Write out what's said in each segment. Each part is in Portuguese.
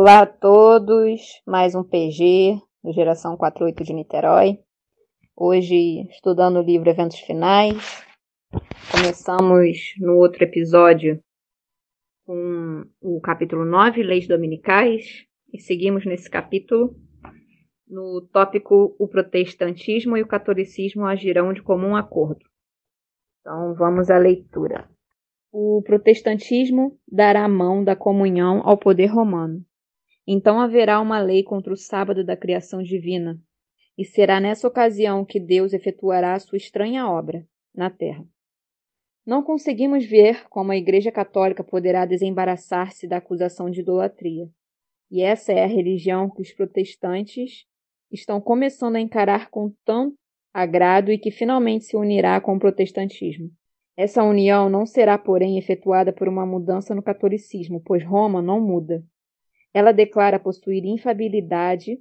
Olá a todos, mais um PG do Geração 48 de Niterói. Hoje estudando o livro Eventos Finais. Começamos no outro episódio com o capítulo 9, Leis Dominicais, e seguimos nesse capítulo no tópico O protestantismo e o catolicismo agirão de comum acordo. Então vamos à leitura. O protestantismo dará mão da comunhão ao poder romano então haverá uma lei contra o sábado da criação divina, e será nessa ocasião que Deus efetuará a sua estranha obra na terra. Não conseguimos ver como a Igreja Católica poderá desembaraçar-se da acusação de idolatria. E essa é a religião que os protestantes estão começando a encarar com tanto agrado e que finalmente se unirá com o protestantismo. Essa união não será, porém, efetuada por uma mudança no catolicismo, pois Roma não muda. Ela declara possuir infalibilidade.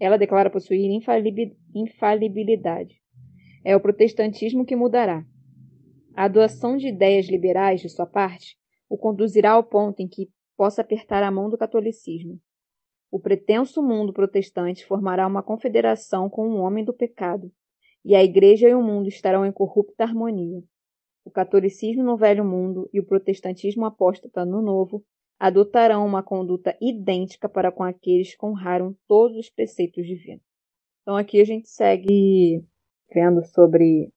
Ela declara possuir infalibilidade. É o protestantismo que mudará. A adoção de ideias liberais de sua parte o conduzirá ao ponto em que possa apertar a mão do catolicismo. O pretenso mundo protestante formará uma confederação com o um homem do pecado, e a igreja e o mundo estarão em corrupta harmonia. O catolicismo no velho mundo e o protestantismo apóstata no novo adotarão uma conduta idêntica para com aqueles que honraram todos os preceitos divinos. Então aqui a gente segue vendo sobre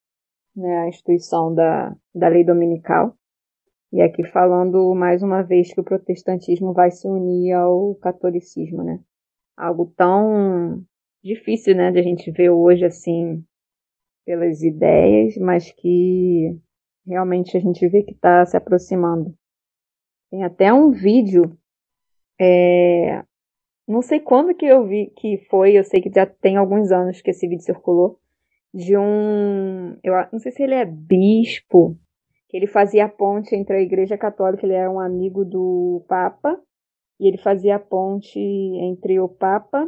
né, a instituição da, da lei dominical. E aqui falando mais uma vez que o protestantismo vai se unir ao catolicismo, né? Algo tão difícil, né, de a gente ver hoje assim pelas ideias, mas que realmente a gente vê que está se aproximando. Tem até um vídeo, é, não sei quando que eu vi que foi, eu sei que já tem alguns anos que esse vídeo circulou, de um, eu não sei se ele é bispo, que ele fazia a ponte entre a Igreja Católica, ele era um amigo do Papa, e ele fazia a ponte entre o Papa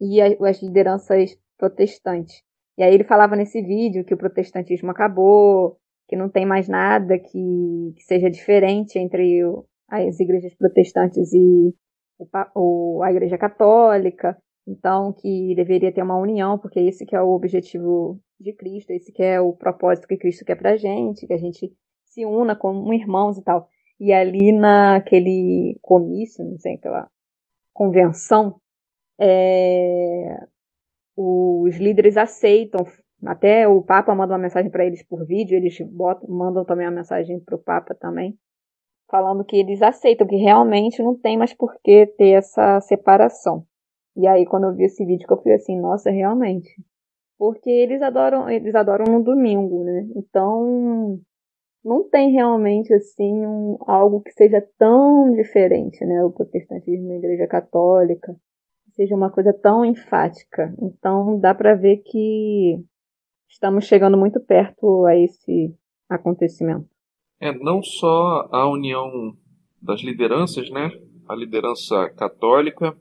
e as lideranças protestantes. E aí ele falava nesse vídeo que o protestantismo acabou, que não tem mais nada que, que seja diferente entre o, as igrejas protestantes e o, a igreja católica, então que deveria ter uma união, porque esse que é o objetivo de Cristo, esse que é o propósito que Cristo quer pra gente, que a gente se una como irmãos e tal. E ali naquele comício, não sei, aquela convenção, é, os líderes aceitam até o Papa manda uma mensagem para eles por vídeo, eles botam, mandam também uma mensagem para o Papa também, falando que eles aceitam que realmente não tem mais por que ter essa separação. E aí quando eu vi esse vídeo eu fui assim, nossa, realmente. Porque eles adoram, eles adoram no domingo, né? Então, não tem realmente assim um, algo que seja tão diferente, né? O protestantismo e a igreja católica seja uma coisa tão enfática. Então, dá para ver que estamos chegando muito perto a esse acontecimento. É não só a união das lideranças, né? A liderança católica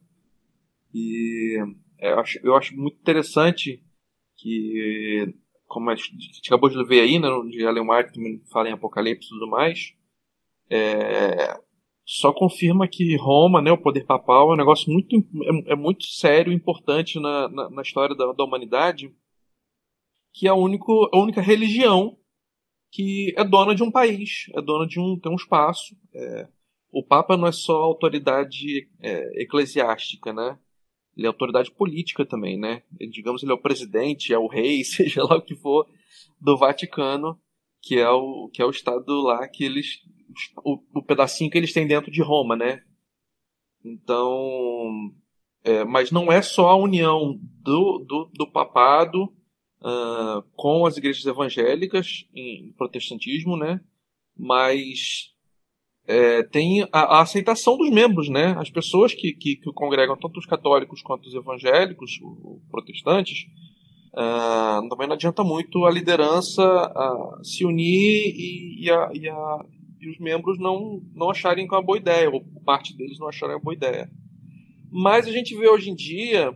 e é, eu acho, eu acho muito interessante que, como a gente acabou de ver aí, né, de Ellen White também fala em Apocalipse e tudo mais, é, só confirma que Roma, né, o poder papal, é um negócio muito, é, é muito sério e importante na, na, na história da, da humanidade que é a, único, a única religião que é dona de um país, é dona de um, tem um espaço. É, o Papa não é só autoridade é, eclesiástica, né? Ele é autoridade política também, né? Ele, digamos, ele é o presidente, é o rei, seja lá o que for, do Vaticano, que é o, que é o estado lá que eles. O, o pedacinho que eles têm dentro de Roma, né? Então. É, mas não é só a união do, do, do papado uh, com as igrejas evangélicas em protestantismo, né? mas é, tem a, a, aceitação dos membros, né? As pessoas que, que, que, congregam, tanto os católicos quanto os evangélicos, os protestantes, uh, também não adianta muito a liderança uh, se unir e, e, a, e, a, e, os membros não, não acharem que é uma boa ideia, ou parte deles não acharem uma boa ideia. Mas a gente vê hoje em dia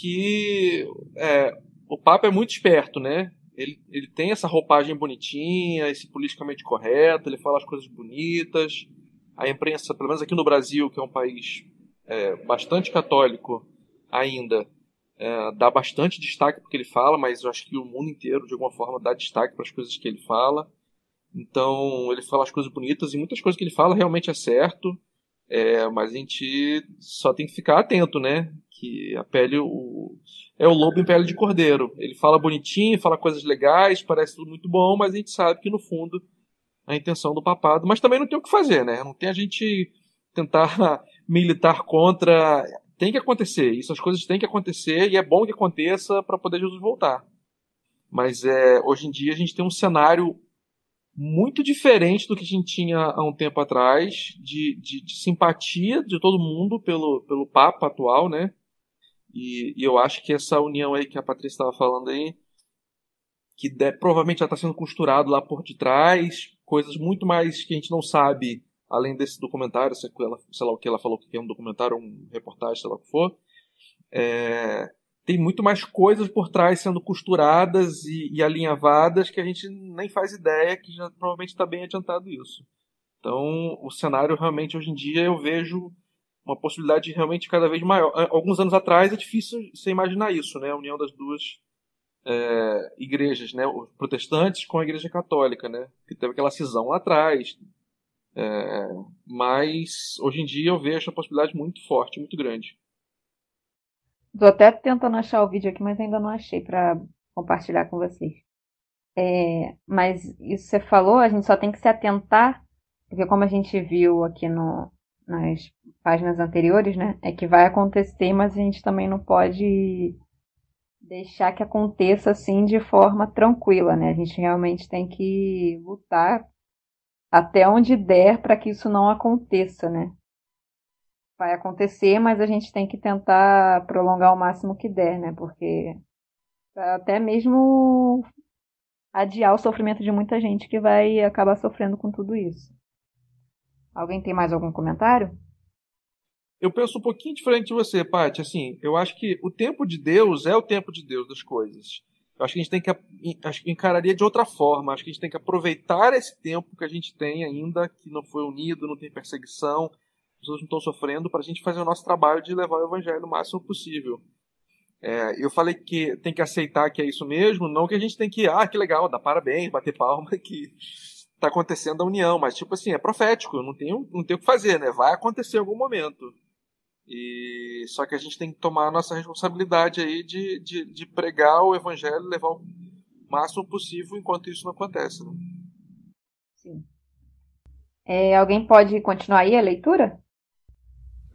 que é, o Papa é muito esperto, né? Ele, ele tem essa roupagem bonitinha, esse politicamente correto, ele fala as coisas bonitas. A imprensa, pelo menos aqui no Brasil, que é um país é, bastante católico ainda, é, dá bastante destaque porque ele fala, mas eu acho que o mundo inteiro, de alguma forma, dá destaque para as coisas que ele fala. Então, ele fala as coisas bonitas e muitas coisas que ele fala realmente é certo, é, mas a gente só tem que ficar atento, né? Que a pele, o, é o lobo em pele de cordeiro. Ele fala bonitinho, fala coisas legais, parece tudo muito bom, mas a gente sabe que no fundo a intenção do papado. Mas também não tem o que fazer, né? Não tem a gente tentar militar contra. Tem que acontecer. Isso as coisas têm que acontecer e é bom que aconteça para poder Jesus voltar. Mas é, hoje em dia a gente tem um cenário muito diferente do que a gente tinha há um tempo atrás, de, de, de simpatia de todo mundo pelo, pelo Papa atual, né? E, e, eu acho que essa união aí que a Patrícia estava falando aí, que de, provavelmente já está sendo costurado lá por detrás, coisas muito mais que a gente não sabe, além desse documentário, sei, ela, sei lá o que ela falou que é um documentário, um reportagem, sei lá o que for. É, tem muito mais coisas por trás sendo costuradas e, e alinhavadas que a gente nem faz ideia que já provavelmente está bem adiantado isso. Então, o cenário realmente hoje em dia eu vejo uma possibilidade realmente cada vez maior. Alguns anos atrás é difícil você imaginar isso, né? A união das duas é, igrejas, né? Os protestantes com a igreja católica, né? Que teve aquela cisão lá atrás. É, mas hoje em dia eu vejo a possibilidade muito forte, muito grande. Estou até tentando achar o vídeo aqui, mas ainda não achei para compartilhar com vocês. É, mas isso você falou, a gente só tem que se atentar, porque como a gente viu aqui no, nas páginas anteriores, né? É que vai acontecer, mas a gente também não pode deixar que aconteça assim de forma tranquila, né? A gente realmente tem que lutar até onde der para que isso não aconteça, né? Vai acontecer, mas a gente tem que tentar prolongar o máximo que der, né? Porque até mesmo adiar o sofrimento de muita gente que vai acabar sofrendo com tudo isso. Alguém tem mais algum comentário? Eu penso um pouquinho diferente de você, Paty. Assim, eu acho que o tempo de Deus é o tempo de Deus das coisas. Eu acho que a gente tem que acho que encararia de outra forma. Acho que a gente tem que aproveitar esse tempo que a gente tem ainda, que não foi unido, não tem perseguição, as pessoas não estão sofrendo, para a gente fazer o nosso trabalho de levar o evangelho o máximo possível. É, eu falei que tem que aceitar que é isso mesmo, não que a gente tem que, ah, que legal, dar parabéns, bater palma, que tá acontecendo a união, mas tipo assim, é profético, não tem, não tem o que fazer, né? Vai acontecer em algum momento. E só que a gente tem que tomar a nossa responsabilidade aí de, de, de pregar o evangelho, levar o máximo possível enquanto isso não acontece. Né? Sim. É, alguém pode continuar aí a leitura?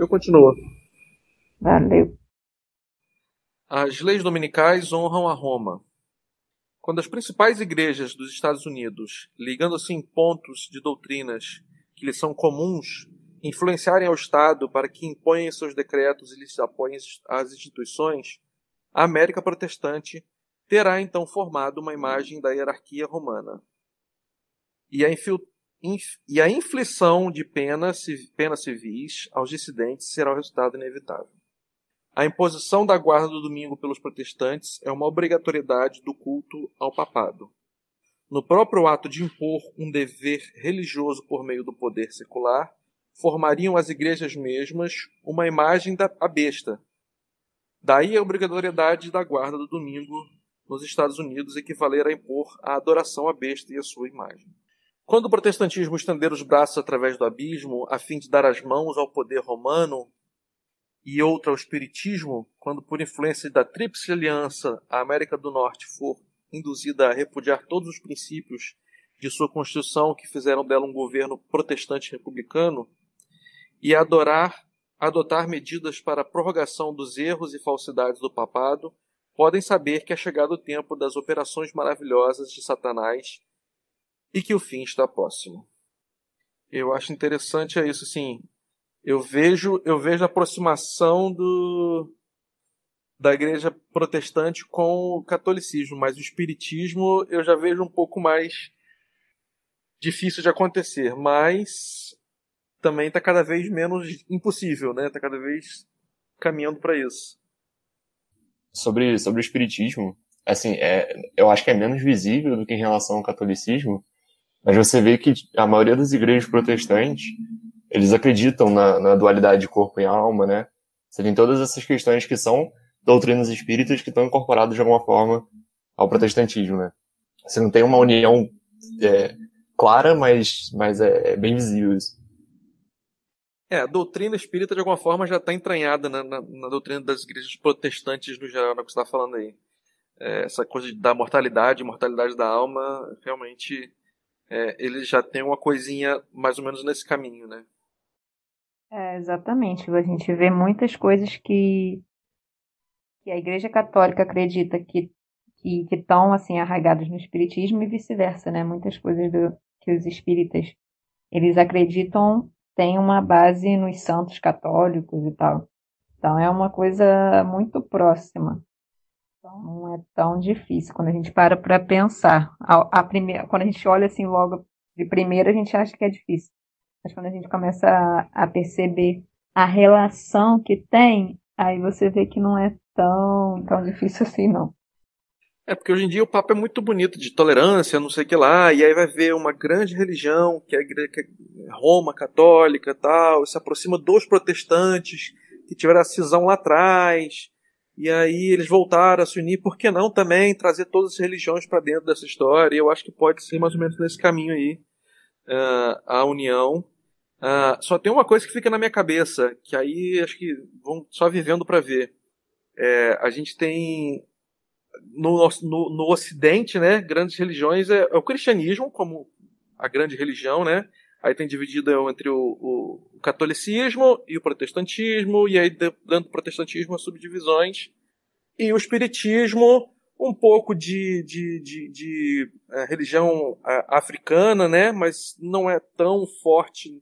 Eu continuo. Valeu. As leis dominicais honram a Roma. Quando as principais igrejas dos Estados Unidos, ligando assim pontos de doutrinas que lhes são comuns, influenciarem ao Estado para que imponham seus decretos e lhes apoiem as instituições, a América Protestante terá então formado uma imagem da hierarquia romana. E a, e a inflição de penas, penas civis aos dissidentes será o resultado inevitável. A imposição da guarda do domingo pelos protestantes é uma obrigatoriedade do culto ao papado. No próprio ato de impor um dever religioso por meio do poder secular, formariam as igrejas mesmas uma imagem da besta. Daí a obrigatoriedade da guarda do domingo nos Estados Unidos equivaler a impor a adoração à besta e a sua imagem. Quando o protestantismo estender os braços através do abismo, a fim de dar as mãos ao poder romano, e outra ao Espiritismo, quando por influência da Tríplice Aliança a América do Norte for induzida a repudiar todos os princípios de sua Constituição que fizeram dela um governo protestante republicano, e adorar, adotar medidas para a prorrogação dos erros e falsidades do papado, podem saber que é chegado o tempo das operações maravilhosas de Satanás e que o fim está próximo. Eu acho interessante é isso, assim. Eu vejo, eu vejo a aproximação do da igreja protestante com o catolicismo, mas o espiritismo eu já vejo um pouco mais difícil de acontecer, mas também está cada vez menos impossível, né? Está cada vez caminhando para isso. Sobre, sobre o espiritismo, assim, é, eu acho que é menos visível do que em relação ao catolicismo, mas você vê que a maioria das igrejas protestantes, eles acreditam na, na dualidade de corpo e alma, né? Você tem todas essas questões que são doutrinas espíritas que estão incorporadas de alguma forma ao protestantismo, né? Você não tem uma união é, clara, mas, mas é, é, bem visível isso. É, a doutrina espírita de alguma forma já está entranhada na, na, na, doutrina das igrejas protestantes no geral, no que você está falando aí. É, essa coisa da mortalidade, mortalidade da alma, realmente é, eles já têm uma coisinha mais ou menos nesse caminho, né? É, exatamente. A gente vê muitas coisas que que a Igreja Católica acredita que que estão assim arraigados no espiritismo e vice-versa, né? Muitas coisas do, que os espíritas eles acreditam têm uma base nos santos católicos e tal. Então é uma coisa muito próxima. Então não é tão difícil quando a gente para para pensar. A, a primeira, quando a gente olha assim logo de primeira a gente acha que é difícil. Mas quando a gente começa a, a perceber a relação que tem, aí você vê que não é tão, tão difícil assim, não. É porque hoje em dia o papo é muito bonito, de tolerância, não sei o que lá, e aí vai ver uma grande religião, que é que é Roma católica tal, se aproxima dos protestantes, que tiveram a cisão lá atrás, e aí eles voltaram a se unir, por que não também trazer todas as religiões para dentro dessa história? E eu acho que pode ser mais ou menos nesse caminho aí, uh, a união. Uh, só tem uma coisa que fica na minha cabeça, que aí acho que vão só vivendo para ver. É, a gente tem no, no, no, Ocidente, né, grandes religiões é, é, o cristianismo como a grande religião, né? Aí tem dividido entre o, o, catolicismo e o protestantismo, e aí dentro do protestantismo as subdivisões, e o espiritismo, um pouco de, de, de, de é, religião é, africana, né? Mas não é tão forte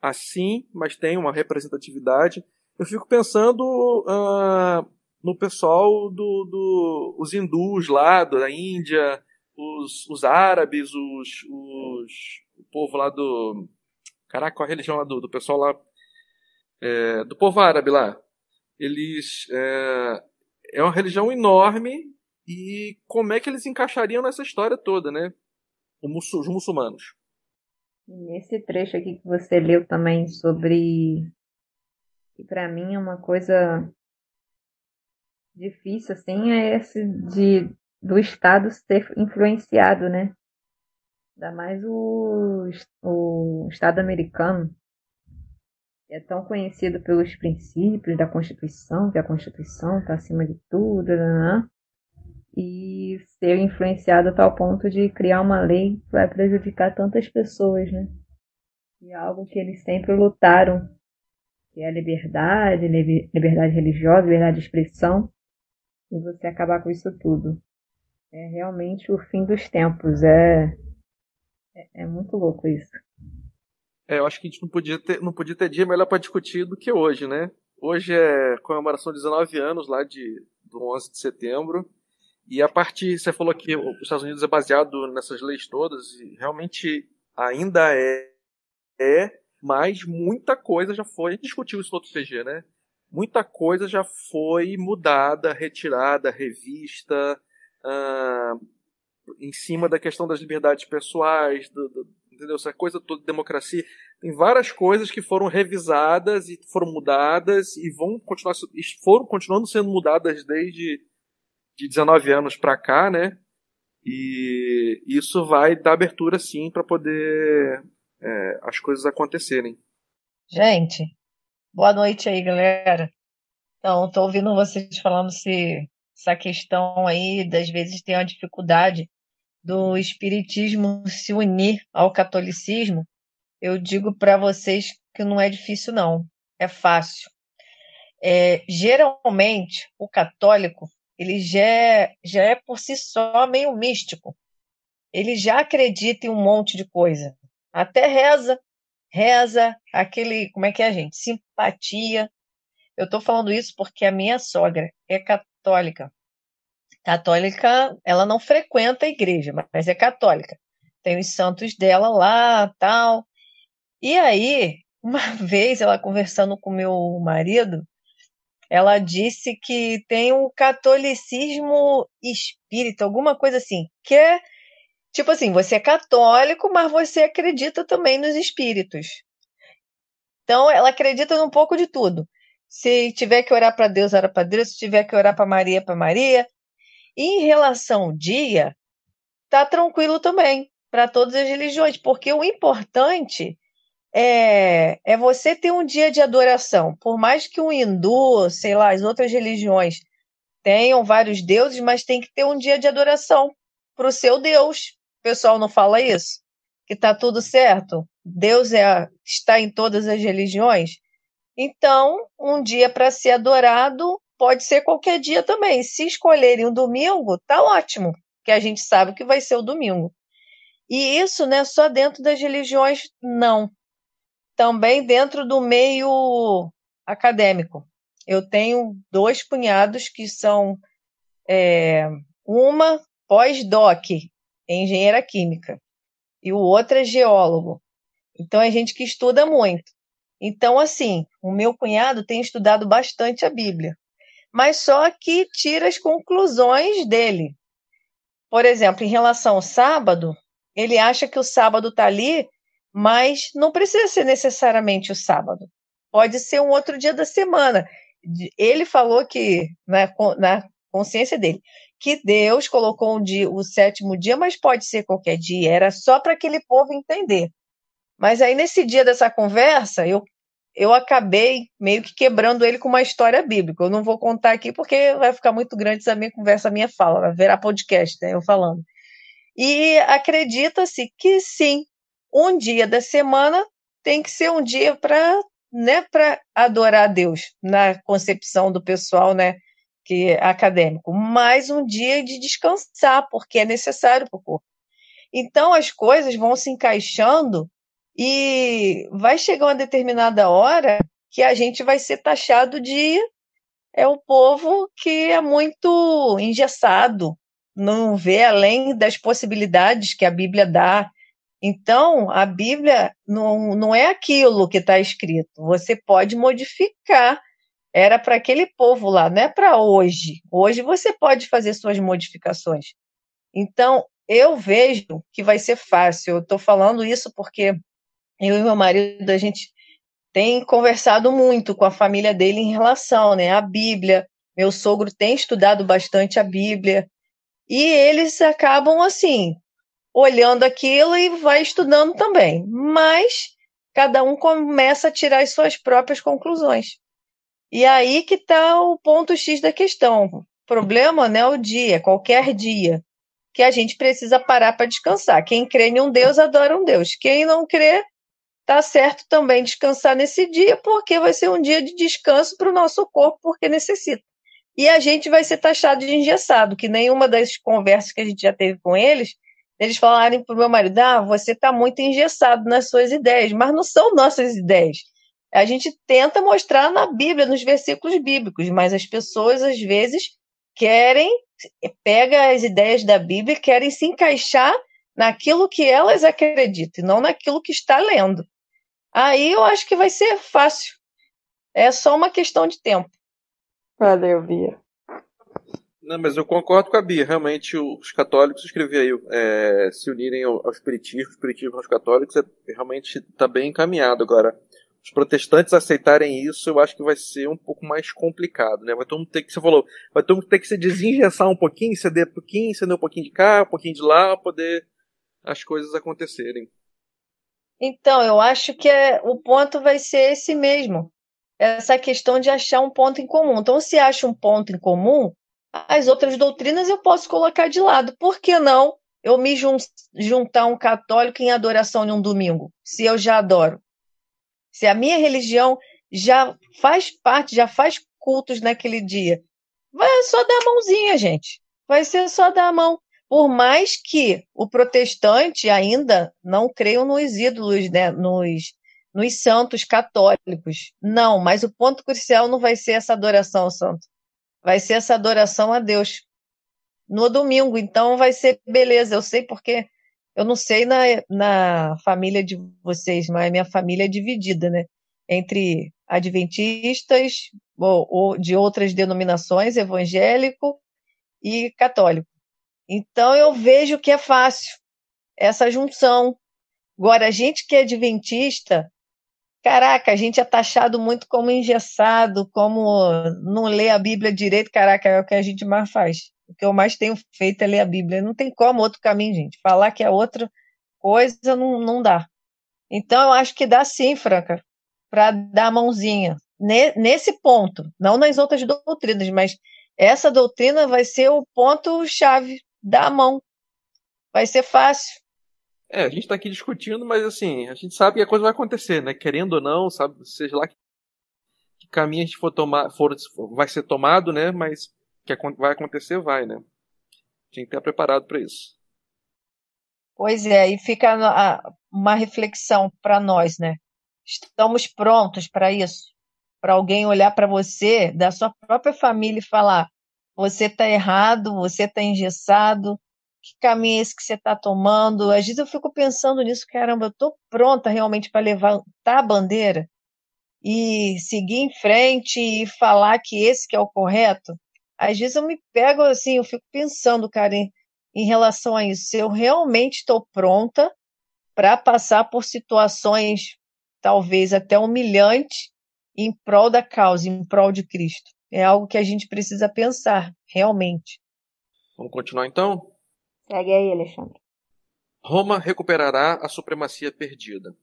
assim, mas tem uma representatividade. Eu fico pensando uh, no pessoal do, do os hindus lá da Índia, os, os árabes, os, os povo lá do caraca, qual a religião lá do, do pessoal lá é, do povo árabe lá. Eles é, é uma religião enorme e como é que eles encaixariam nessa história toda, né? Os muçulmanos. Nesse trecho aqui que você leu também sobre que para mim é uma coisa difícil, assim, é esse de do Estado ser influenciado, né? Ainda mais o, o Estado americano, que é tão conhecido pelos princípios da Constituição, que a Constituição está acima de tudo, né? e ser influenciado a tal ponto de criar uma lei que vai prejudicar tantas pessoas, né? E é algo que eles sempre lutaram, que é a liberdade, liberdade religiosa, liberdade de expressão, e você acabar com isso tudo. É realmente o fim dos tempos. É, é, é muito louco isso. É, eu acho que a gente não podia ter, não podia ter dia melhor para discutir do que hoje, né? Hoje é comemoração de 19 anos lá de, do 11 de setembro. E a parte, você falou que os Estados Unidos é baseado nessas leis todas, e realmente ainda é, é, mas muita coisa já foi, a gente discutiu isso no outro CG, né? muita coisa já foi mudada, retirada, revista, uh, em cima da questão das liberdades pessoais, do, do, entendeu? Essa coisa toda de democracia. Tem várias coisas que foram revisadas e foram mudadas e vão continuar, foram continuando sendo mudadas desde de 19 anos para cá, né? E isso vai dar abertura sim para poder é, as coisas acontecerem. Gente, Boa noite aí, galera. Então, estou ouvindo vocês falando se essa questão aí, das vezes tem uma dificuldade do espiritismo se unir ao catolicismo. Eu digo para vocês que não é difícil, não. É fácil. É, geralmente, o católico, ele já é, já é por si só meio místico. Ele já acredita em um monte de coisa. Até reza, reza, aquele, como é que é, gente? Simpatia. Eu estou falando isso porque a minha sogra é católica. Católica, ela não frequenta a igreja, mas é católica. Tem os santos dela lá, tal. E aí, uma vez ela conversando com meu marido, ela disse que tem um catolicismo espírita, alguma coisa assim, que é tipo assim, você é católico, mas você acredita também nos espíritos. Então, ela acredita num pouco de tudo. Se tiver que orar para Deus, ora para Deus. Se tiver que orar para Maria, para Maria. Em relação ao dia, tá tranquilo também para todas as religiões, porque o importante é, é você ter um dia de adoração. Por mais que o hindu, sei lá, as outras religiões tenham vários deuses, mas tem que ter um dia de adoração para o seu Deus. O pessoal não fala isso? Que está tudo certo? Deus é, está em todas as religiões? Então, um dia para ser adorado pode ser qualquer dia também. Se escolherem um domingo, tá ótimo, que a gente sabe que vai ser o domingo. E isso não é só dentro das religiões, não também dentro do meio acadêmico. Eu tenho dois cunhados que são é, uma pós-doc engenheira química e o outro é geólogo. Então é gente que estuda muito. Então, assim, o meu cunhado tem estudado bastante a Bíblia, mas só que tira as conclusões dele. Por exemplo, em relação ao sábado, ele acha que o sábado está ali mas não precisa ser necessariamente o sábado. Pode ser um outro dia da semana. Ele falou que, na, na consciência dele, que Deus colocou um dia, o sétimo dia, mas pode ser qualquer dia. Era só para aquele povo entender. Mas aí, nesse dia dessa conversa, eu, eu acabei meio que quebrando ele com uma história bíblica. Eu não vou contar aqui porque vai ficar muito grande essa minha conversa, a minha fala, vai virar podcast, né, eu falando. E acredita-se que sim, um dia da semana tem que ser um dia para né, para adorar a Deus na concepção do pessoal, né, que é acadêmico, mais um dia de descansar, porque é necessário para o corpo. Então as coisas vão se encaixando e vai chegar uma determinada hora que a gente vai ser taxado de é o povo que é muito engessado, não vê além das possibilidades que a Bíblia dá, então, a Bíblia não, não é aquilo que está escrito. Você pode modificar. Era para aquele povo lá, não é para hoje. Hoje você pode fazer suas modificações. Então, eu vejo que vai ser fácil. Eu estou falando isso porque eu e meu marido, a gente tem conversado muito com a família dele em relação né, à Bíblia. Meu sogro tem estudado bastante a Bíblia. E eles acabam assim, olhando aquilo e vai estudando também. Mas cada um começa a tirar as suas próprias conclusões. E aí que está o ponto X da questão. O problema não é o dia, qualquer dia, que a gente precisa parar para descansar. Quem crê em um Deus adora um Deus. Quem não crê, tá certo também descansar nesse dia, porque vai ser um dia de descanso para o nosso corpo, porque necessita. E a gente vai ser taxado de engessado, que nenhuma das conversas que a gente já teve com eles, eles falarem para o meu marido: ah, você está muito engessado nas suas ideias, mas não são nossas ideias. A gente tenta mostrar na Bíblia, nos versículos bíblicos, mas as pessoas às vezes querem, pega as ideias da Bíblia e querem se encaixar naquilo que elas acreditam, e não naquilo que está lendo. Aí eu acho que vai ser fácil. É só uma questão de tempo. Valeu, Bia. Não, mas eu concordo com a Bia. Realmente, os católicos escreveram é, se unirem ao, ao espiritismo, o espiritismo aos católicos, é, realmente está bem encaminhado. Agora, os protestantes aceitarem isso, eu acho que vai ser um pouco mais complicado, né? Vai todo mundo ter que, você falou, vai todo mundo ter que se desengessar um pouquinho, ceder um pouquinho, ceder um pouquinho de cá, um pouquinho de lá, para poder as coisas acontecerem. Então, eu acho que é, o ponto vai ser esse mesmo. Essa questão de achar um ponto em comum. Então, se acha um ponto em comum, as outras doutrinas eu posso colocar de lado. Por que não eu me jun juntar um católico em adoração em um domingo, se eu já adoro? Se a minha religião já faz parte, já faz cultos naquele dia, vai só dar a mãozinha, gente. Vai ser só dar a mão. Por mais que o protestante ainda não creia nos ídolos, né, nos, nos santos católicos. Não, mas o ponto crucial não vai ser essa adoração ao santo. Vai ser essa adoração a Deus. No domingo, então vai ser beleza. Eu sei porque eu não sei na, na família de vocês, mas minha família é dividida, né? Entre adventistas ou, ou de outras denominações, evangélico e católico. Então eu vejo que é fácil essa junção. Agora, a gente que é adventista, caraca, a gente é taxado muito como engessado, como não lê a Bíblia direito, caraca, é o que a gente mais faz. O que eu mais tenho feito é ler a Bíblia. Não tem como outro caminho, gente. Falar que é outra coisa não, não dá. Então, eu acho que dá sim, Franca, para dar a mãozinha. Nesse ponto, não nas outras doutrinas, mas essa doutrina vai ser o ponto-chave da mão. Vai ser fácil. É, a gente está aqui discutindo, mas assim, a gente sabe que a coisa vai acontecer, né? Querendo ou não, sabe, seja lá que, que caminho a gente for tomar, for, vai ser tomado, né? Mas que vai acontecer, vai, né? Tinha que estar preparado para isso. Pois é, e fica uma reflexão para nós, né? Estamos prontos para isso? Para alguém olhar para você, da sua própria família, e falar: você está errado, você está engessado, que caminho é esse que você está tomando? Às vezes eu fico pensando nisso, caramba, eu estou pronta realmente para levantar a bandeira e seguir em frente e falar que esse que é o correto? Às vezes eu me pego assim, eu fico pensando, cara, em, em relação a isso, se eu realmente estou pronta para passar por situações talvez até humilhantes em prol da causa, em prol de Cristo. É algo que a gente precisa pensar, realmente. Vamos continuar então? Segue aí, Alexandre. Roma recuperará a supremacia perdida.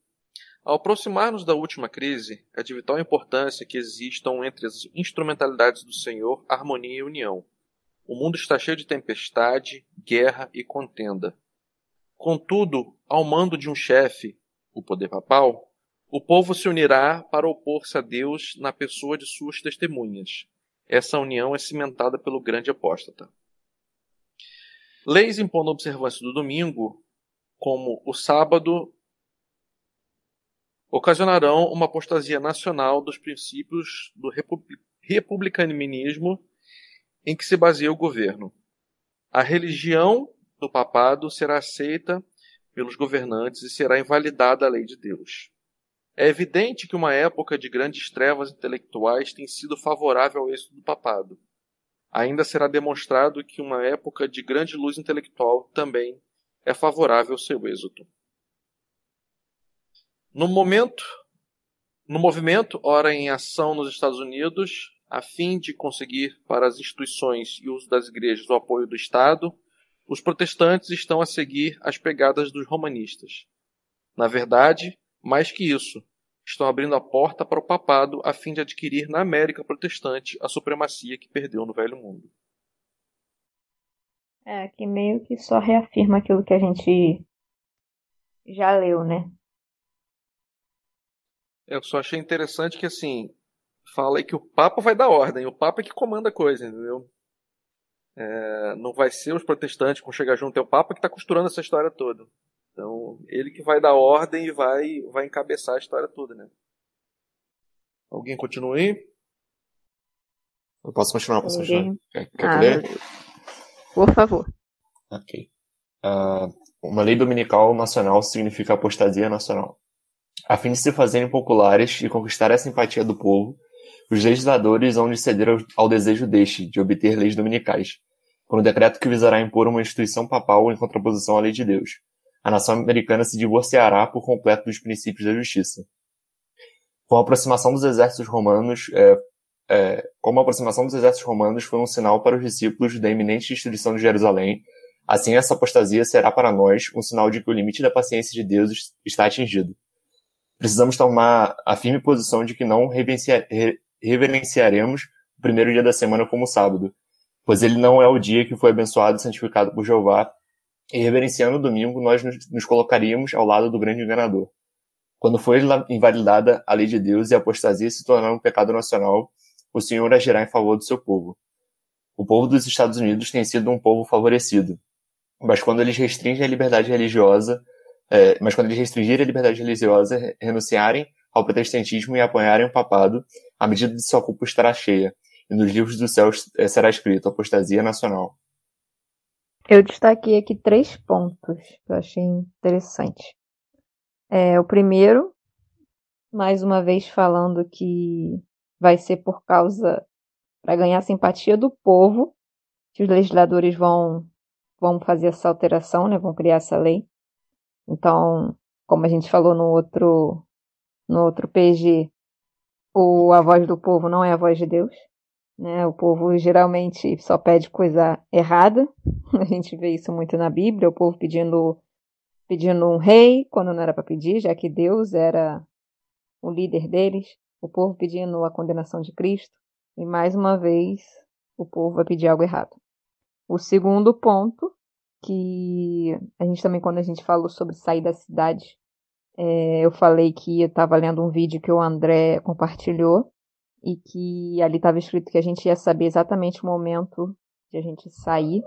Ao aproximar-nos da última crise, é de vital importância que existam entre as instrumentalidades do Senhor harmonia e união. O mundo está cheio de tempestade, guerra e contenda. Contudo, ao mando de um chefe, o poder papal, o povo se unirá para opor-se a Deus na pessoa de suas testemunhas. Essa união é cimentada pelo grande apóstata. Leis impondo a observância do domingo, como o sábado, ocasionarão uma apostasia nacional dos princípios do republicanismo em que se baseia o governo. A religião do papado será aceita pelos governantes e será invalidada a lei de Deus. É evidente que uma época de grandes trevas intelectuais tem sido favorável ao êxito do papado ainda será demonstrado que uma época de grande luz intelectual também é favorável ao seu êxito. No momento, no movimento ora em ação nos Estados Unidos, a fim de conseguir para as instituições e uso das igrejas o apoio do Estado, os protestantes estão a seguir as pegadas dos romanistas. Na verdade, mais que isso, estão abrindo a porta para o papado a fim de adquirir na América protestante a supremacia que perdeu no Velho Mundo. É, que meio que só reafirma aquilo que a gente já leu, né? Eu só achei interessante que, assim, fala aí que o Papa vai dar ordem, o Papa é que comanda a coisa, entendeu? É, não vai ser os protestantes com chegar junto, é o Papa que está costurando essa história toda. Então, ele que vai dar ordem e vai, vai encabeçar a história toda, né? Alguém continua aí? Eu posso continuar, posso continuar. Quer, quer ah, ler? Por favor. Ok. Uh, uma lei dominical nacional significa apostasia nacional. A fim de se fazerem populares e conquistar a simpatia do povo, os legisladores hão de ceder ao, ao desejo deste de obter leis dominicais, por um decreto que visará impor uma instituição papal em contraposição à lei de Deus, a nação americana se divorciará por completo dos princípios da justiça. Com a aproximação dos exércitos romanos, é, é, como a aproximação dos exércitos romanos foi um sinal para os discípulos da iminente destruição de Jerusalém, assim essa apostasia será para nós um sinal de que o limite da paciência de Deus está atingido. Precisamos tomar a firme posição de que não reverenciaremos o primeiro dia da semana como sábado, pois ele não é o dia que foi abençoado e santificado por Jeová e reverenciando o domingo, nós nos, nos colocaríamos ao lado do grande enganador. Quando for invalidada a lei de Deus e a apostasia se tornar um pecado nacional, o Senhor agirá em favor do seu povo. O povo dos Estados Unidos tem sido um povo favorecido, mas quando eles restringem a liberdade religiosa, é, mas quando eles restringirem a liberdade religiosa, renunciarem ao protestantismo e apoiarem o papado à medida de sua culpa estará cheia, e nos livros do céu eh, será escrito apostasia nacional. Eu destaquei aqui três pontos que eu achei interessante. É, o primeiro, mais uma vez falando que vai ser por causa para ganhar a simpatia do povo que os legisladores vão vão fazer essa alteração, né? Vão criar essa lei. Então, como a gente falou no outro no outro PG, o a voz do povo não é a voz de Deus, né? O povo geralmente só pede coisa errada. A gente vê isso muito na Bíblia, o povo pedindo pedindo um rei quando não era para pedir, já que Deus era o líder deles, o povo pedindo a condenação de Cristo, e mais uma vez o povo vai pedir algo errado. O segundo ponto, que a gente também, quando a gente falou sobre sair da cidade, é, eu falei que eu estava lendo um vídeo que o André compartilhou, e que ali estava escrito que a gente ia saber exatamente o momento de a gente sair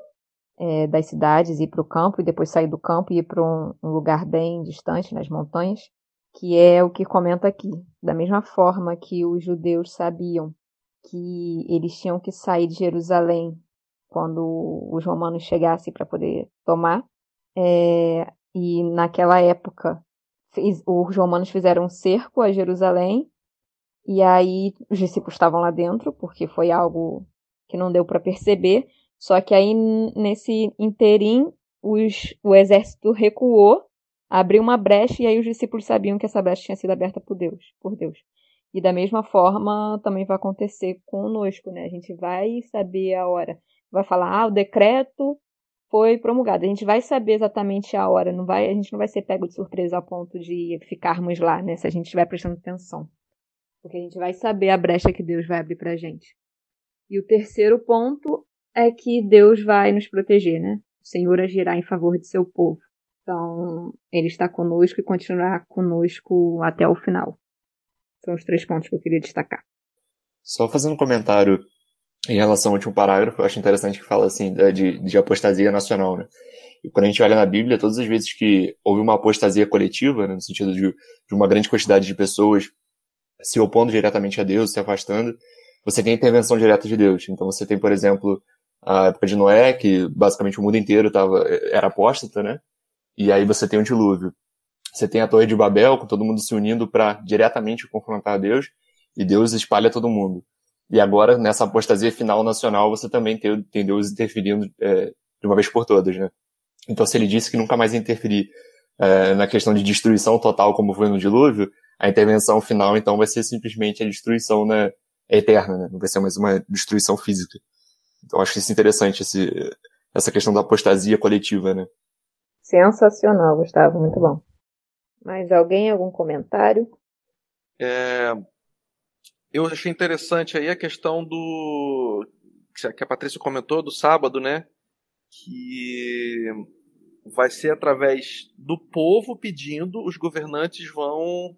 é, das cidades, ir para o campo, e depois sair do campo e ir para um, um lugar bem distante, nas montanhas, que é o que comenta aqui. Da mesma forma que os judeus sabiam que eles tinham que sair de Jerusalém quando os romanos chegassem para poder tomar, é, e naquela época os romanos fizeram um cerco a Jerusalém e aí os discípulos estavam lá dentro, porque foi algo que não deu para perceber. Só que aí nesse interim os, o exército recuou, abriu uma brecha e aí os discípulos sabiam que essa brecha tinha sido aberta por Deus, por Deus. E da mesma forma também vai acontecer conosco, né? A gente vai saber a hora. Vai falar, ah, o decreto foi promulgado. A gente vai saber exatamente a hora, não vai, a gente não vai ser pego de surpresa a ponto de ficarmos lá, né? Se a gente estiver prestando atenção. Porque a gente vai saber a brecha que Deus vai abrir pra gente. E o terceiro ponto é que Deus vai nos proteger, né? O Senhor agirá em favor de seu povo. Então, ele está conosco e continuará conosco até o final. São os três pontos que eu queria destacar. Só fazendo um comentário em relação ao último parágrafo, eu acho interessante que fala assim de, de apostasia nacional, né? E quando a gente olha na Bíblia, todas as vezes que houve uma apostasia coletiva, né, no sentido de, de uma grande quantidade de pessoas se opondo diretamente a Deus, se afastando, você tem intervenção direta de Deus. Então você tem, por exemplo, a época de Noé, que basicamente o mundo inteiro tava, era apóstata, né? E aí você tem o dilúvio. Você tem a Torre de Babel, com todo mundo se unindo para diretamente confrontar Deus, e Deus espalha todo mundo. E agora, nessa apostasia final nacional, você também tem, tem Deus interferindo é, de uma vez por todas, né? Então, se ele disse que nunca mais interferir é, na questão de destruição total, como foi no dilúvio, a intervenção final, então, vai ser simplesmente a destruição né, eterna, né? Não vai ser mais uma destruição física. Então, acho isso interessante, esse, essa questão da apostasia coletiva, né? Sensacional, Gustavo, muito bom. Mais alguém, algum comentário? É, eu achei interessante aí a questão do que a Patrícia comentou do sábado, né? Que vai ser através do povo pedindo, os governantes vão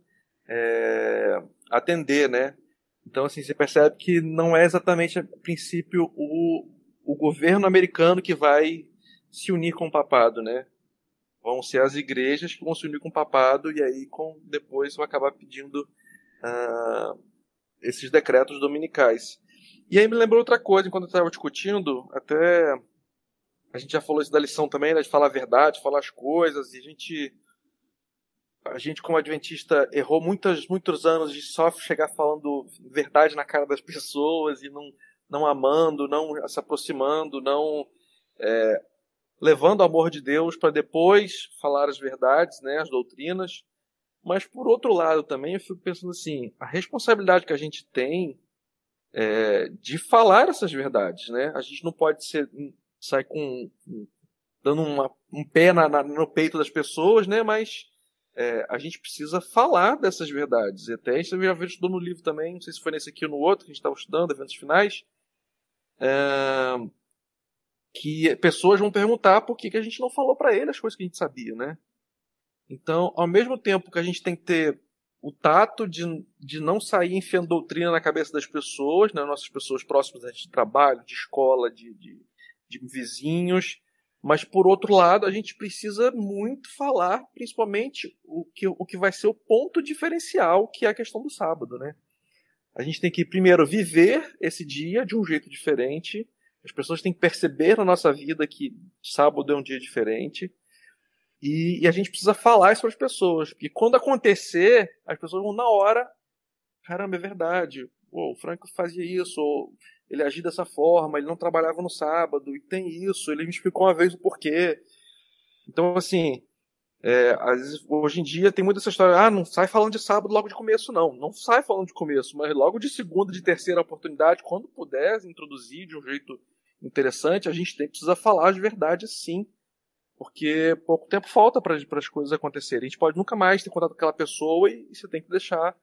é, atender, né? Então, assim, você percebe que não é exatamente, a princípio, o, o governo americano que vai se unir com o papado, né? Vão ser as igrejas que vão se unir com o papado e aí com, depois vão acabar pedindo uh, esses decretos dominicais. E aí me lembrou outra coisa, enquanto eu estava discutindo, até a gente já falou isso da lição também, né, de falar a verdade, falar as coisas, e a gente a gente, como adventista, errou muitos, muitos anos de só chegar falando verdade na cara das pessoas e não, não amando, não se aproximando, não é, levando o amor de Deus para depois falar as verdades, né, as doutrinas. Mas, por outro lado, também eu fico pensando assim: a responsabilidade que a gente tem é, de falar essas verdades. Né? A gente não pode ser, sair com. dando uma, um pé na, na, no peito das pessoas, né? mas é, a gente precisa falar dessas verdades. E até a gente já estudou no livro também, não sei se foi nesse aqui ou no outro, que a gente estava estudando, eventos finais, é, que pessoas vão perguntar por que, que a gente não falou para ele as coisas que a gente sabia, né? Então, ao mesmo tempo que a gente tem que ter o tato de, de não sair enfiando doutrina na cabeça das pessoas, né, nossas pessoas próximas de trabalho, de escola, de, de, de vizinhos, Mas, por outro lado, a gente precisa muito falar, principalmente, o que, o que vai ser o ponto diferencial, que é a questão do sábado, né? A gente tem que, primeiro, viver esse dia de um jeito diferente. As pessoas têm que perceber na nossa vida que sábado é um dia diferente. E, e a gente precisa falar isso para as pessoas. Porque quando acontecer, as pessoas vão na hora. Caramba, é verdade. o Franco fazia isso. Ou ele agia dessa forma, ele não trabalhava no sábado, e tem isso, ele me explicou uma vez o porquê. Então, assim, é, vezes, hoje em dia tem muita essa história, ah, não sai falando de sábado logo de começo, não. Não sai falando de começo, mas logo de segunda, de terceira oportunidade, quando puder introduzir de um jeito interessante, a gente tem precisa falar de verdade sim. Porque pouco tempo falta para as coisas acontecerem. A gente pode nunca mais ter contato com aquela pessoa e, e você tem que deixar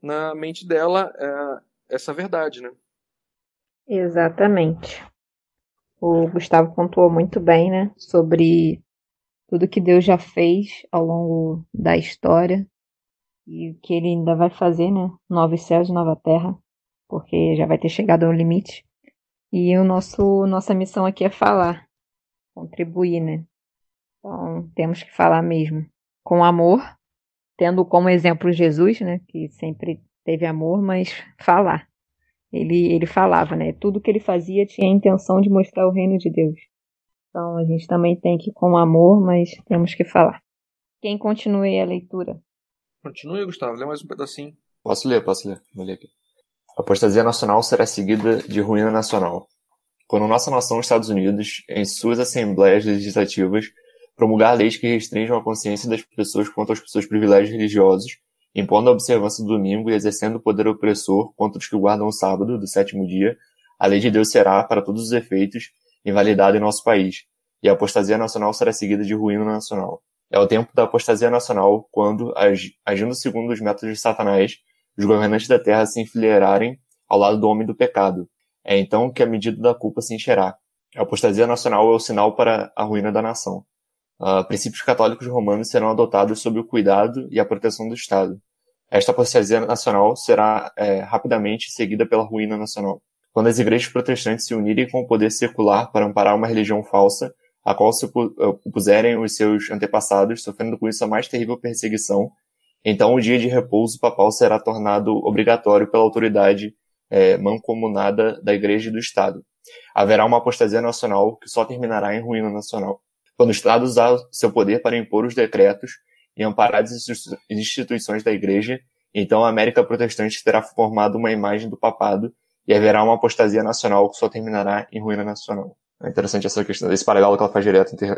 na mente dela é, essa verdade, né? Exatamente. O Gustavo pontuou muito bem, né, sobre tudo que Deus já fez ao longo da história e o que ele ainda vai fazer, né, novos céus nova terra, porque já vai ter chegado ao limite. E o nosso nossa missão aqui é falar, contribuir, né? Então, temos que falar mesmo com amor, tendo como exemplo Jesus, né, que sempre teve amor, mas falar ele, ele falava, né? Tudo que ele fazia tinha a intenção de mostrar o reino de Deus. Então a gente também tem que com amor, mas temos que falar. Quem continue a leitura? Continue, Gustavo. Lê mais um pedacinho. Posso ler, posso ler. Vou ler aqui. A apostasia nacional será seguida de ruína nacional. Quando nossa nação, Estados Unidos, em suas assembleias legislativas, promulgar leis que restringam a consciência das pessoas quanto aos seus privilégios religiosos impondo a observância do domingo e exercendo o poder opressor contra os que guardam o sábado do sétimo dia, a lei de Deus será, para todos os efeitos, invalidada em nosso país, e a apostasia nacional será seguida de ruína nacional. É o tempo da apostasia nacional quando, agindo segundo os métodos de Satanás, os governantes da terra se enfileirarem ao lado do homem do pecado. É então que a medida da culpa se encherá. A apostasia nacional é o sinal para a ruína da nação uh, princípios católicos romanos serão adotados sob o cuidado e a proteção do Estado. Esta apostasia nacional será é, rapidamente seguida pela ruína nacional. Quando as igrejas protestantes se unirem com o poder secular para amparar uma religião falsa, a qual se opuserem os seus antepassados, sofrendo com isso a mais terrível perseguição, então o dia de repouso papal será tornado obrigatório pela autoridade é, mancomunada da Igreja e do Estado. Haverá uma apostasia nacional que só terminará em ruína nacional quando o Estado usar seu poder para impor os decretos e amparar as instituições da Igreja, então a América Protestante terá formado uma imagem do papado e haverá uma apostasia nacional que só terminará em ruína nacional. É interessante essa questão, esse paralelo que ela faz direto entre,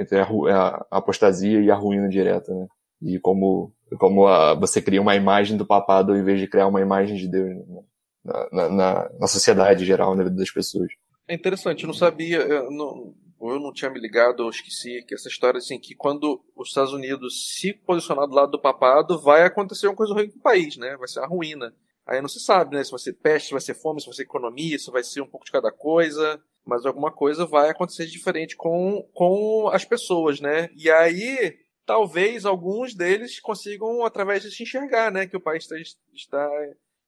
entre a, a, apostasia e a ruína direta, né? E como, como a, você cria uma imagem do papado ao invés de criar uma imagem de Deus né? na, na, na sociedade geral, na vida das pessoas. É interessante, eu não sabia, eu não, eu não tinha me ligado, ou esqueci, que essa história assim, que quando os Estados Unidos se posicionar do lado do papado, vai acontecer uma coisa ruim com o país, né? Vai ser a ruína. Aí não se sabe, né? Se vai ser peste, se vai ser fome, se vai ser economia, se vai ser um pouco de cada coisa. Mas alguma coisa vai acontecer diferente com, com as pessoas, né? E aí, talvez alguns deles consigam, através disso, enxergar, né? Que o país está, está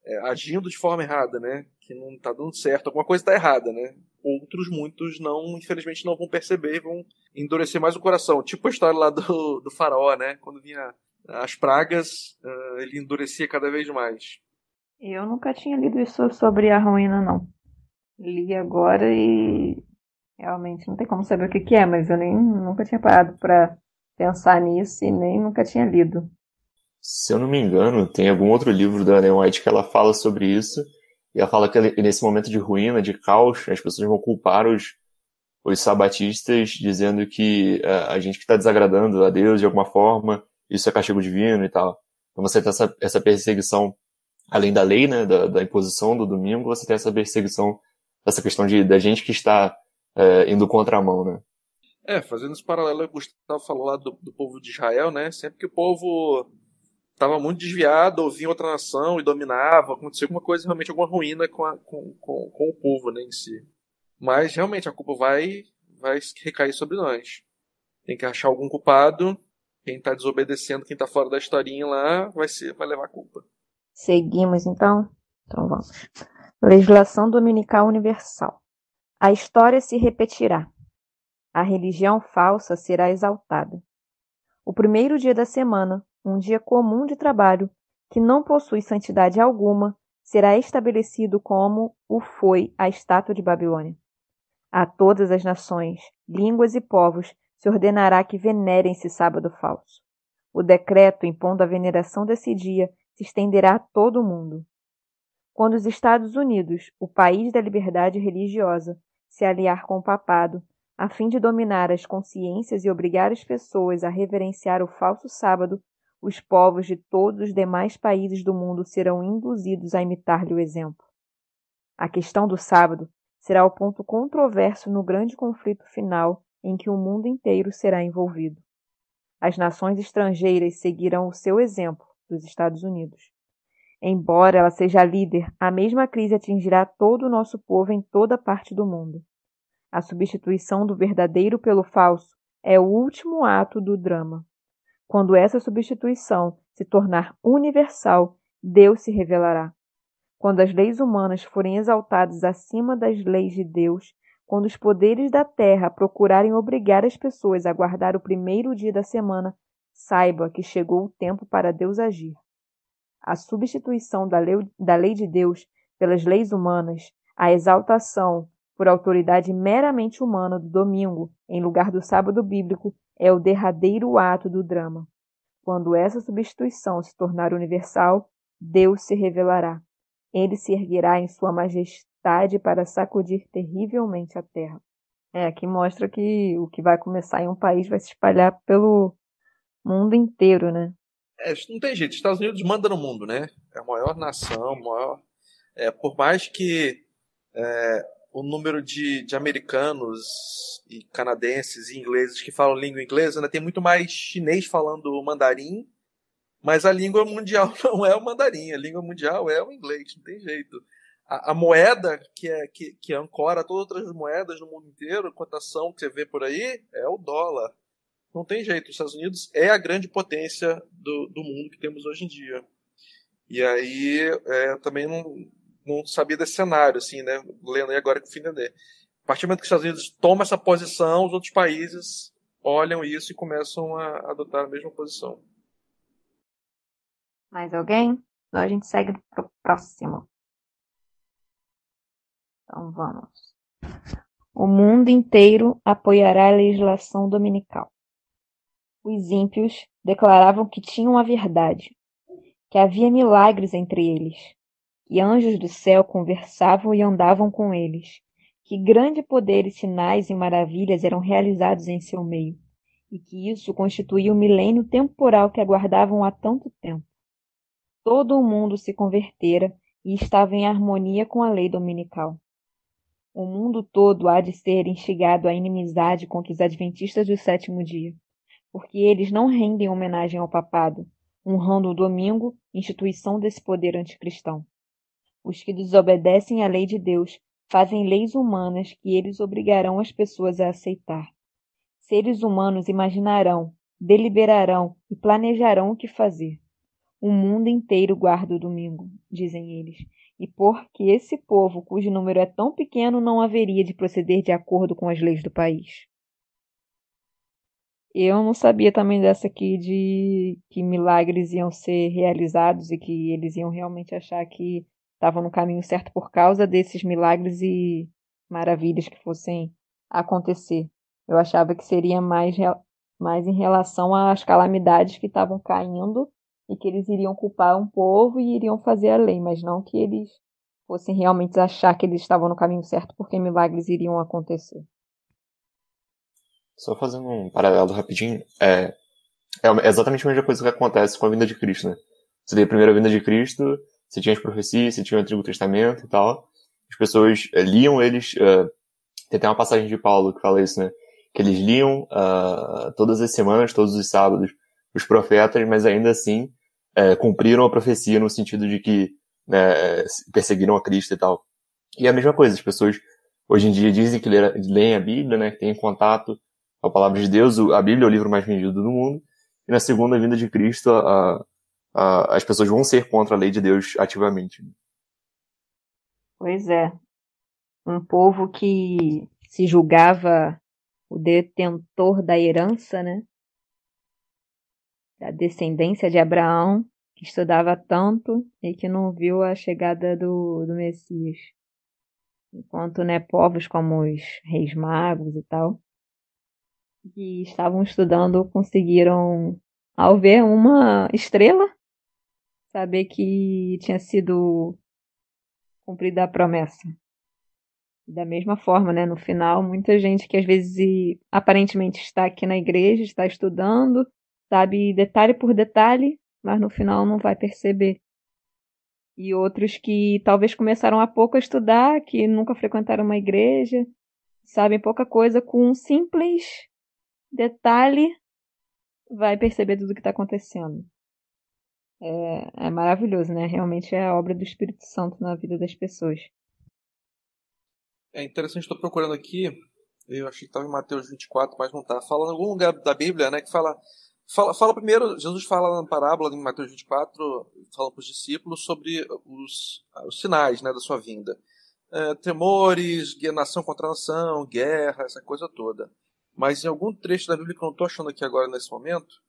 é, agindo de forma errada, né? Que não está dando certo. Alguma coisa está errada, né? Outros, muitos, não, infelizmente, não vão perceber e vão endurecer mais o coração. Tipo a história lá do, do faraó, né? Quando vinha as pragas, uh, ele endurecia cada vez mais. Eu nunca tinha lido isso sobre a ruína, não. Li agora e realmente não tem como saber o que, que é, mas eu nem nunca tinha parado para pensar nisso e nem nunca tinha lido. Se eu não me engano, tem algum outro livro da Ellen White que ela fala sobre isso e ela fala que nesse momento de ruína, de caos, as pessoas vão culpar os, os sabatistas, dizendo que uh, a gente que está desagradando a Deus de alguma forma, isso é castigo divino e tal. Então você tem essa, essa perseguição, além da lei, né, da, da imposição do domingo, você tem essa perseguição, essa questão de, da gente que está uh, indo contra a mão, né? É, fazendo esse paralelo, o Gustavo falou lá do, do povo de Israel, né? Sempre que o povo estava muito desviado, ou vinha outra nação e dominava, aconteceu alguma coisa, realmente alguma ruína com, a, com, com, com, o povo né, em si. Mas realmente a culpa vai, vai recair sobre nós. Tem que achar algum culpado, quem está desobedecendo, quem está fora da historinha lá, vai, ser, vai levar a culpa. Seguimos então? Então vamos. Legislação Dominical Universal. A história se repetirá. a religião falsa será exaltada. O primeiro dia da semana, um dia comum de trabalho, que não possui santidade alguma, será estabelecido como o foi a estátua de Babilônia. A todas as nações, línguas e povos se ordenará que venerem esse sábado falso. O decreto impondo a veneração desse dia se estenderá a todo o mundo. Quando os Estados Unidos, o país da liberdade religiosa, se aliar com o papado, a fim de dominar as consciências e obrigar as pessoas a reverenciar o falso sábado, os povos de todos os demais países do mundo serão induzidos a imitar-lhe o exemplo. A questão do sábado será o ponto controverso no grande conflito final em que o mundo inteiro será envolvido. As nações estrangeiras seguirão o seu exemplo dos Estados Unidos. Embora ela seja líder, a mesma crise atingirá todo o nosso povo em toda parte do mundo. A substituição do verdadeiro pelo falso é o último ato do drama. Quando essa substituição se tornar universal, Deus se revelará. Quando as leis humanas forem exaltadas acima das leis de Deus, quando os poderes da terra procurarem obrigar as pessoas a guardar o primeiro dia da semana, saiba que chegou o tempo para Deus agir a substituição da lei, da lei de Deus pelas leis humanas, a exaltação por autoridade meramente humana do domingo em lugar do sábado bíblico é o derradeiro ato do drama. Quando essa substituição se tornar universal, Deus se revelará. Ele se erguerá em sua majestade para sacudir terrivelmente a terra. É, aqui mostra que o que vai começar em um país vai se espalhar pelo mundo inteiro, né? É, não tem jeito. Estados Unidos manda no mundo, né? É a maior nação, maior. É, por mais que é, o número de, de americanos e canadenses e ingleses que falam língua inglesa, né, tem muito mais chinês falando mandarim, mas a língua mundial não é o mandarim, a língua mundial é o inglês, não tem jeito. A, a moeda que, é, que, que ancora todas as moedas no mundo inteiro, a cotação que você vê por aí, é o dólar. Não tem jeito. Os Estados Unidos é a grande potência do, do mundo que temos hoje em dia. E aí, é, também não, não sabia desse cenário, assim, né? Lendo aí agora que fui entender. A partir do momento que os Estados Unidos tomam essa posição, os outros países olham isso e começam a adotar a mesma posição. Mais alguém? Então a gente segue para o próximo. Então vamos. O mundo inteiro apoiará a legislação dominical. Os ímpios declaravam que tinham a verdade, que havia milagres entre eles, que anjos do céu conversavam e andavam com eles, que grandes poderes, sinais e maravilhas eram realizados em seu meio, e que isso constituía o milênio temporal que aguardavam há tanto tempo. Todo o mundo se convertera e estava em harmonia com a lei dominical. O mundo todo há de ser instigado à inimizade contra os adventistas do sétimo dia porque eles não rendem homenagem ao papado, honrando o domingo, instituição desse poder anticristão. Os que desobedecem à lei de Deus fazem leis humanas que eles obrigarão as pessoas a aceitar. Seres humanos imaginarão, deliberarão e planejarão o que fazer. O mundo inteiro guarda o domingo, dizem eles, e porque esse povo, cujo número é tão pequeno, não haveria de proceder de acordo com as leis do país. Eu não sabia também dessa aqui de que milagres iam ser realizados e que eles iam realmente achar que estavam no caminho certo por causa desses milagres e maravilhas que fossem acontecer. Eu achava que seria mais, mais em relação às calamidades que estavam caindo e que eles iriam culpar um povo e iriam fazer a lei, mas não que eles fossem realmente achar que eles estavam no caminho certo porque milagres iriam acontecer. Só fazendo um paralelo rapidinho, é, é exatamente a mesma coisa que acontece com a vinda de Cristo, né? Tem a primeira vinda de Cristo, você tinha as profecias, você tinha o Antigo Testamento e tal. As pessoas é, liam eles, uh, tem até uma passagem de Paulo que fala isso, né? Que eles liam uh, todas as semanas, todos os sábados, os profetas, mas ainda assim uh, cumpriram a profecia no sentido de que né, perseguiram a Cristo e tal. E é a mesma coisa, as pessoas hoje em dia dizem que leem a Bíblia, né? Que têm contato a palavra de Deus, a Bíblia é o livro mais vendido do mundo, e na segunda vinda de Cristo, a, a, as pessoas vão ser contra a lei de Deus ativamente. Pois é. Um povo que se julgava o detentor da herança, né? Da descendência de Abraão, que estudava tanto e que não viu a chegada do, do Messias. Enquanto né, povos como os reis magos e tal, que estavam estudando, conseguiram, ao ver uma estrela, saber que tinha sido cumprida a promessa. Da mesma forma, né, no final, muita gente que às vezes aparentemente está aqui na igreja, está estudando, sabe detalhe por detalhe, mas no final não vai perceber. E outros que talvez começaram há pouco a estudar, que nunca frequentaram uma igreja, sabem pouca coisa, com um simples detalhe vai perceber tudo o que está acontecendo. É, é maravilhoso, né? Realmente é a obra do Espírito Santo na vida das pessoas. É interessante, estou procurando aqui, eu achei que estava em Mateus 24, mas não está. Fala em algum lugar da Bíblia, né, que fala Fala, fala primeiro, Jesus fala na parábola em Mateus 24, fala para os discípulos sobre os, os sinais né, da sua vinda. É, tremores, nação contra nação, guerra, essa coisa toda. Mas em algum trecho da Bíblia que eu não estou achando aqui agora nesse momento,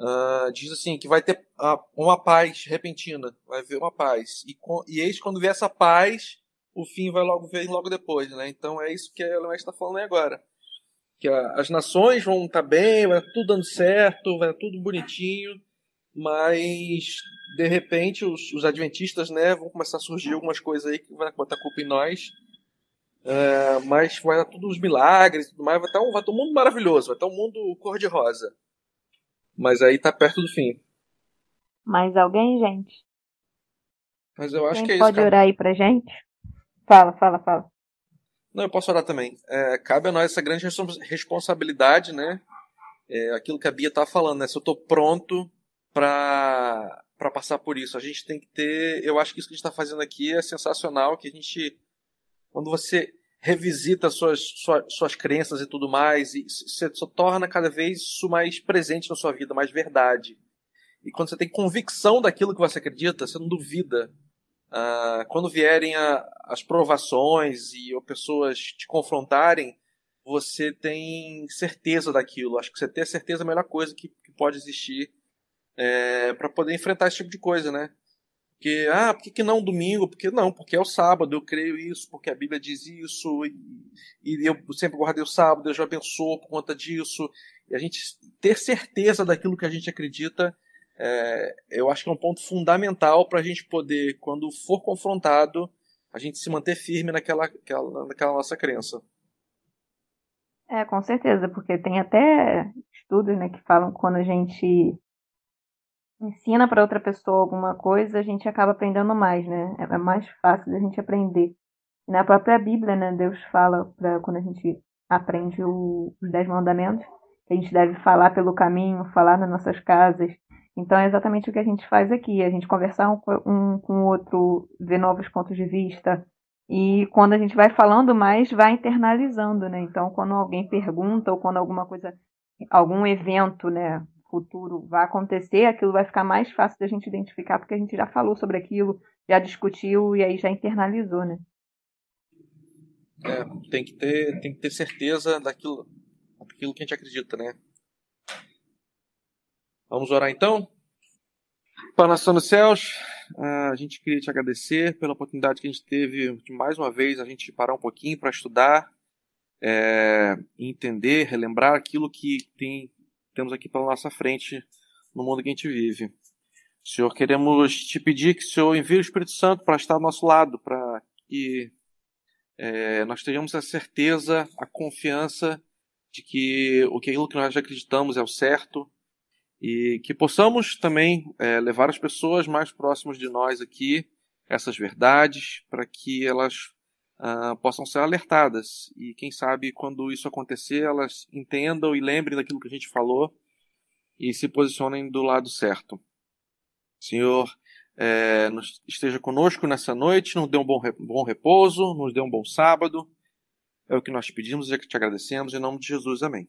uh, diz assim que vai ter uh, uma paz repentina, vai haver uma paz. E, com, e eis quando vier essa paz, o fim vai logo vir logo depois. Né? Então é isso que a Elemete está falando aí agora que a, as nações vão estar tá bem, vai tudo dando certo, vai tudo bonitinho, mas de repente os, os adventistas né, vão começar a surgir algumas coisas aí que vai botar culpa em nós. É, mas vai dar tudo os milagres tudo mais, vai estar, tá um, vai estar um mundo maravilhoso, vai estar um mundo cor-de-rosa. Mas aí tá perto do fim. Mais alguém, gente? Mas eu acho Quem que é isso. Pode orar aí pra gente? Fala, fala, fala. Não, eu posso orar também. É, cabe a nós essa grande responsabilidade, né? É, aquilo que a Bia tá falando, né? Se eu estou pronto para para passar por isso, a gente tem que ter. Eu acho que isso que a gente está fazendo aqui é sensacional, que a gente, quando você revisita suas, suas, suas crenças e tudo mais, e você só torna cada vez isso mais presente na sua vida, mais verdade. E quando você tem convicção daquilo que você acredita, você não duvida Uh, quando vierem a, as provações e ou pessoas te confrontarem, você tem certeza daquilo. Acho que você ter certeza é a melhor coisa que, que pode existir é, para poder enfrentar esse tipo de coisa, né? Porque, ah, por que, que não domingo? Porque não, porque é o sábado, eu creio isso, porque a Bíblia diz isso, e, e eu sempre guardei o sábado, Deus já abençoou por conta disso. E a gente ter certeza daquilo que a gente acredita é, eu acho que é um ponto fundamental para a gente poder, quando for confrontado, a gente se manter firme naquela, naquela, naquela nossa crença. É, com certeza, porque tem até estudos né, que falam que quando a gente ensina para outra pessoa alguma coisa, a gente acaba aprendendo mais, né? É mais fácil da gente aprender. Na própria Bíblia, né, Deus fala para quando a gente aprende o, os Dez Mandamentos, que a gente deve falar pelo caminho, falar nas nossas casas, então é exatamente o que a gente faz aqui, a gente conversar um, um com o outro, ver novos pontos de vista. E quando a gente vai falando mais, vai internalizando, né? Então, quando alguém pergunta ou quando alguma coisa, algum evento, né, futuro vai acontecer, aquilo vai ficar mais fácil da gente identificar, porque a gente já falou sobre aquilo, já discutiu e aí já internalizou, né? É, tem que ter, tem que ter certeza daquilo, daquilo que a gente acredita, né? Vamos orar então? Pai Nação dos Céus, a gente queria te agradecer pela oportunidade que a gente teve de mais uma vez a gente parar um pouquinho para estudar, é, entender, relembrar aquilo que tem, temos aqui pela nossa frente no mundo que a gente vive. Senhor, queremos te pedir que o Senhor envie o Espírito Santo para estar ao nosso lado, para que é, nós tenhamos a certeza, a confiança de que o que aquilo que nós acreditamos é o certo e que possamos também é, levar as pessoas mais próximas de nós aqui essas verdades para que elas uh, possam ser alertadas e quem sabe quando isso acontecer elas entendam e lembrem daquilo que a gente falou e se posicionem do lado certo. Senhor, é, nos, esteja conosco nessa noite, nos dê um bom, bom repouso, nos dê um bom sábado. É o que nós pedimos e é que te agradecemos. Em nome de Jesus, amém.